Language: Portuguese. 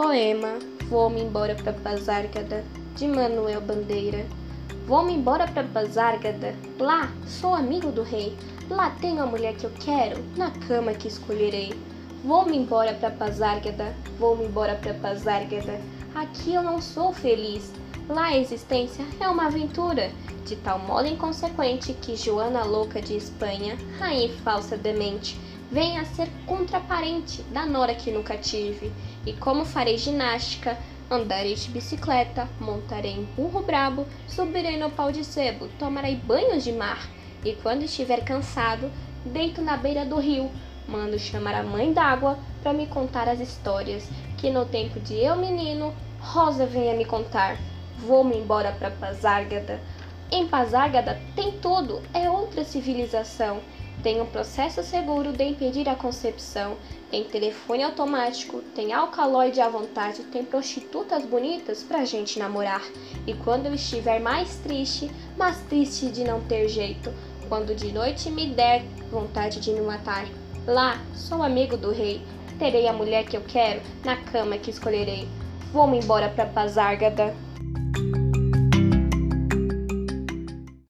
Poema Vou-me embora pra Pazárgada, de Manuel Bandeira. Vou-me embora pra Pazárgada, lá sou amigo do rei, lá tenho a mulher que eu quero, na cama que escolherei. Vou-me embora pra Pazárgada, vou-me embora pra Pazárgada, aqui eu não sou feliz. Lá a existência é uma aventura, de tal modo inconsequente que Joana louca de Espanha, rainha falsa demente, vem a ser contraparente da nora que nunca tive. E como farei ginástica, andarei de bicicleta, montarei em burro brabo, subirei no pau de sebo, tomarei banhos de mar. E quando estiver cansado, deito na beira do rio, mando chamar a mãe d'água para me contar as histórias que no tempo de eu menino, Rosa venha me contar. Vou-me embora para Pazárgada. Em Pazárgada tem tudo, é outra civilização. Tem um processo seguro de impedir a concepção, tem telefone automático, tem alcaloide à vontade, tem prostitutas bonitas pra gente namorar. E quando eu estiver mais triste, mais triste de não ter jeito, quando de noite me der vontade de me matar, lá sou amigo do rei, terei a mulher que eu quero na cama que escolherei. Vou-me embora pra Pazárgada.